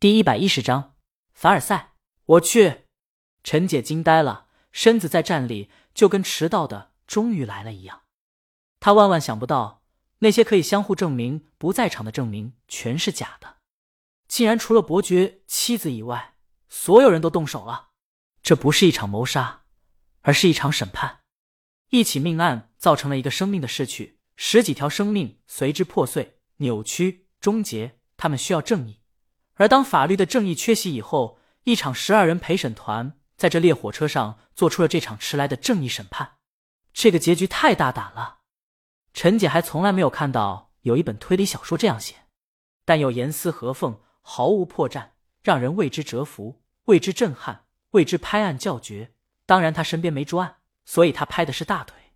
第一百一十章凡尔赛。我去！陈姐惊呆了，身子在站立，就跟迟到的终于来了一样。她万万想不到，那些可以相互证明不在场的证明全是假的，竟然除了伯爵妻子以外，所有人都动手了。这不是一场谋杀，而是一场审判。一起命案造成了一个生命的逝去，十几条生命随之破碎、扭曲、终结。他们需要正义。而当法律的正义缺席以后，一场十二人陪审团在这列火车上做出了这场迟来的正义审判。这个结局太大胆了，陈姐还从来没有看到有一本推理小说这样写，但又严丝合缝，毫无破绽，让人为之折服，为之震撼，为之拍案叫绝。当然，他身边没桌案，所以他拍的是大腿。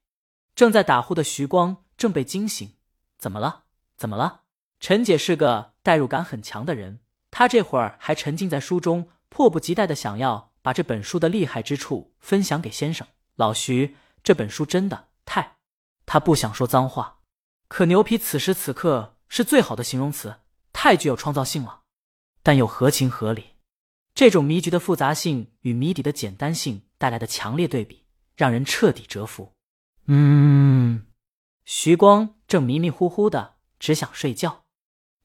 正在打呼的徐光正被惊醒，怎么了？怎么了？陈姐是个代入感很强的人。他这会儿还沉浸在书中，迫不及待的想要把这本书的厉害之处分享给先生老徐。这本书真的太……他不想说脏话，可牛皮此时此刻是最好的形容词，太具有创造性了，但又合情合理。这种谜局的复杂性与谜底的简单性带来的强烈对比，让人彻底折服。嗯，徐光正迷迷糊糊的，只想睡觉。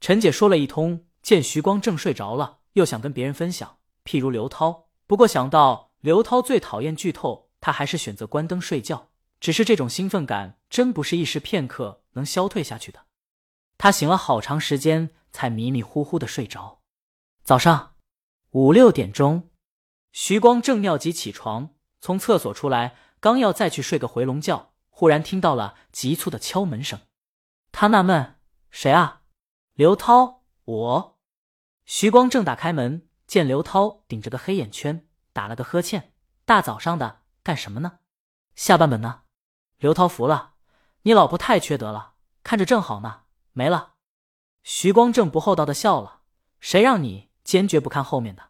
陈姐说了一通。见徐光正睡着了，又想跟别人分享，譬如刘涛。不过想到刘涛最讨厌剧透，他还是选择关灯睡觉。只是这种兴奋感真不是一时片刻能消退下去的。他醒了好长时间，才迷迷糊糊的睡着。早上五六点钟，徐光正尿急起床，从厕所出来，刚要再去睡个回笼觉，忽然听到了急促的敲门声。他纳闷：谁啊？刘涛。我，徐光正打开门，见刘涛顶着个黑眼圈，打了个呵欠。大早上的干什么呢？下半本呢？刘涛服了，你老婆太缺德了，看着正好呢，没了。徐光正不厚道的笑了，谁让你坚决不看后面的？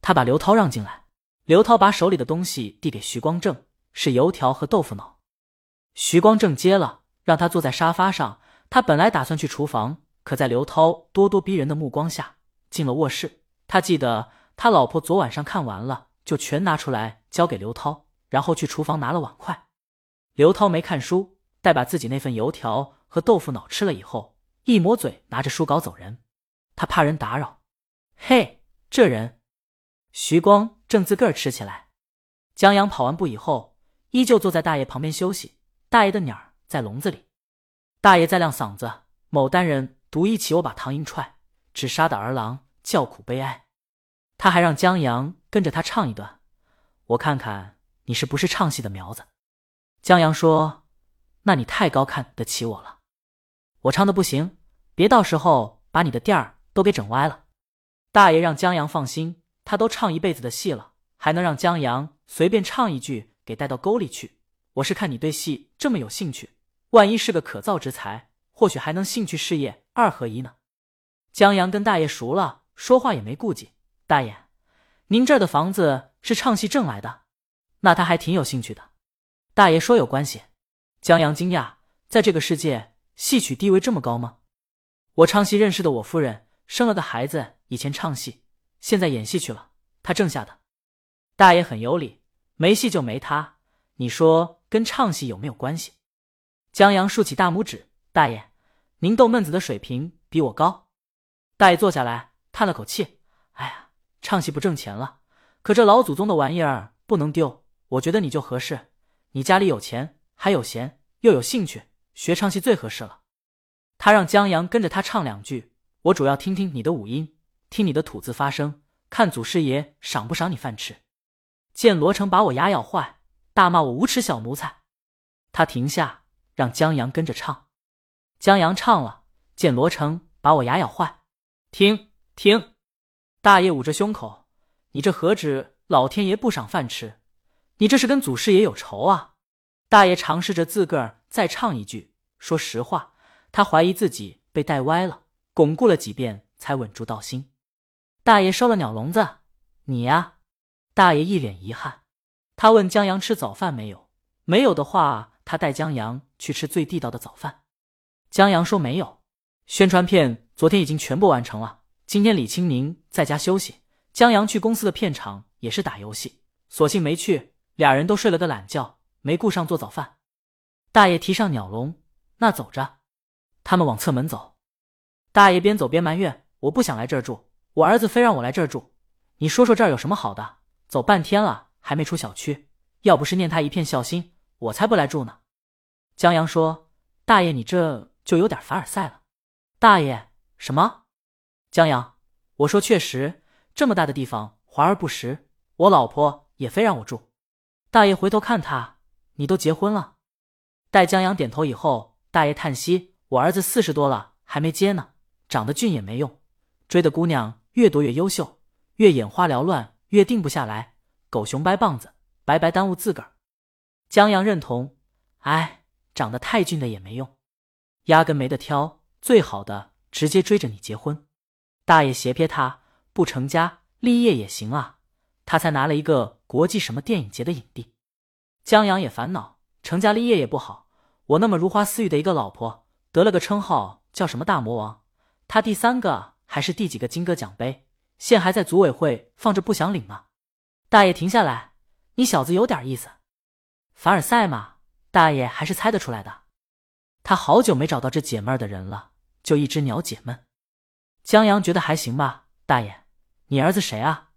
他把刘涛让进来，刘涛把手里的东西递给徐光正，是油条和豆腐脑。徐光正接了，让他坐在沙发上。他本来打算去厨房。可在刘涛咄咄逼人的目光下，进了卧室。他记得他老婆昨晚上看完了，就全拿出来交给刘涛，然后去厨房拿了碗筷。刘涛没看书，待把自己那份油条和豆腐脑吃了以后，一抹嘴，拿着书稿走人。他怕人打扰。嘿，这人，徐光正自个儿吃起来。江阳跑完步以后，依旧坐在大爷旁边休息。大爷的鸟儿在笼子里。大爷在亮嗓子，某单人。独一起，我把唐寅踹，只杀的儿郎叫苦悲哀。他还让江阳跟着他唱一段，我看看你是不是唱戏的苗子。江阳说：“那你太高看得起我了，我唱的不行，别到时候把你的调儿都给整歪了。”大爷让江阳放心，他都唱一辈子的戏了，还能让江阳随便唱一句给带到沟里去？我是看你对戏这么有兴趣，万一是个可造之才。或许还能兴趣事业二合一呢。江阳跟大爷熟了，说话也没顾忌。大爷，您这儿的房子是唱戏挣来的，那他还挺有兴趣的。大爷说有关系。江阳惊讶，在这个世界，戏曲地位这么高吗？我唱戏认识的我夫人，生了个孩子，以前唱戏，现在演戏去了，他挣下的。大爷很有理，没戏就没他，你说跟唱戏有没有关系？江阳竖起大拇指。大爷，您逗闷子的水平比我高。大爷坐下来，叹了口气：“哎呀，唱戏不挣钱了，可这老祖宗的玩意儿不能丢。我觉得你就合适，你家里有钱，还有闲，又有兴趣，学唱戏最合适了。”他让江阳跟着他唱两句，我主要听听你的五音，听你的吐字发声，看祖师爷赏不赏你饭吃。见罗成把我牙咬坏，大骂我无耻小奴才。他停下，让江阳跟着唱。江阳唱了，见罗成把我牙咬坏，停停，大爷捂着胸口，你这何止老天爷不赏饭吃，你这是跟祖师爷有仇啊！大爷尝试着自个儿再唱一句，说实话，他怀疑自己被带歪了，巩固了几遍才稳住道心。大爷收了鸟笼子，你呀，大爷一脸遗憾，他问江阳吃早饭没有，没有的话，他带江阳去吃最地道的早饭。江阳说：“没有，宣传片昨天已经全部完成了，今。”天李青宁在家休息，江阳去公司的片场也是打游戏，索性没去。俩人都睡了个懒觉，没顾上做早饭。大爷提上鸟笼，那走着。他们往侧门走。大爷边走边埋怨：“我不想来这儿住，我儿子非让我来这儿住。你说说这儿有什么好的？走半天了还没出小区，要不是念他一片孝心，我才不来住呢。”江阳说：“大爷，你这就有点凡尔赛了。”大爷，什么？江阳，我说确实，这么大的地方，华而不实。我老婆也非让我住。大爷回头看他，你都结婚了。待江阳点头以后，大爷叹息：“我儿子四十多了，还没结呢。”长得俊也没用，追的姑娘越多越优秀，越眼花缭乱越定不下来，狗熊掰棒子，白白耽误自个儿。江阳认同，哎，长得太俊的也没用，压根没得挑，最好的直接追着你结婚。大爷斜瞥他，不成家立业也行啊，他才拿了一个国际什么电影节的影帝。江阳也烦恼，成家立业也不好，我那么如花似玉的一个老婆，得了个称号叫什么大魔王。他第三个还是第几个金鸽奖杯，现还在组委会放着不想领呢。大爷停下来，你小子有点意思，凡尔赛嘛，大爷还是猜得出来的。他好久没找到这解闷的人了，就一只鸟解闷。江阳觉得还行吧，大爷，你儿子谁啊？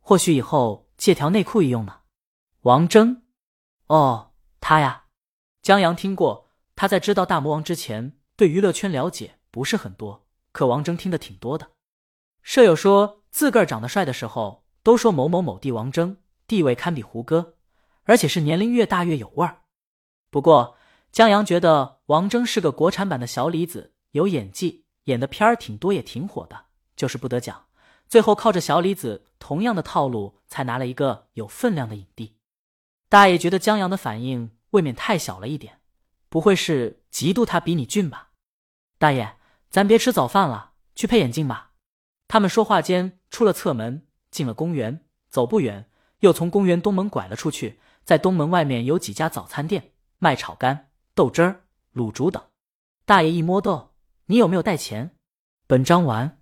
或许以后借条内裤一用呢。王峥，哦，他呀。江阳听过，他在知道大魔王之前，对娱乐圈了解不是很多。可王峥听得挺多的，舍友说自个儿长得帅的时候，都说某某某帝王峥地位堪比胡歌，而且是年龄越大越有味儿。不过江阳觉得王峥是个国产版的小李子，有演技，演的片儿挺多，也挺火的，就是不得奖。最后靠着小李子同样的套路，才拿了一个有分量的影帝。大爷觉得江阳的反应未免太小了一点，不会是嫉妒他比你俊吧？大爷。咱别吃早饭了，去配眼镜吧。他们说话间出了侧门，进了公园，走不远，又从公园东门拐了出去。在东门外面有几家早餐店，卖炒肝、豆汁儿、卤煮等。大爷一摸豆，你有没有带钱？本章完。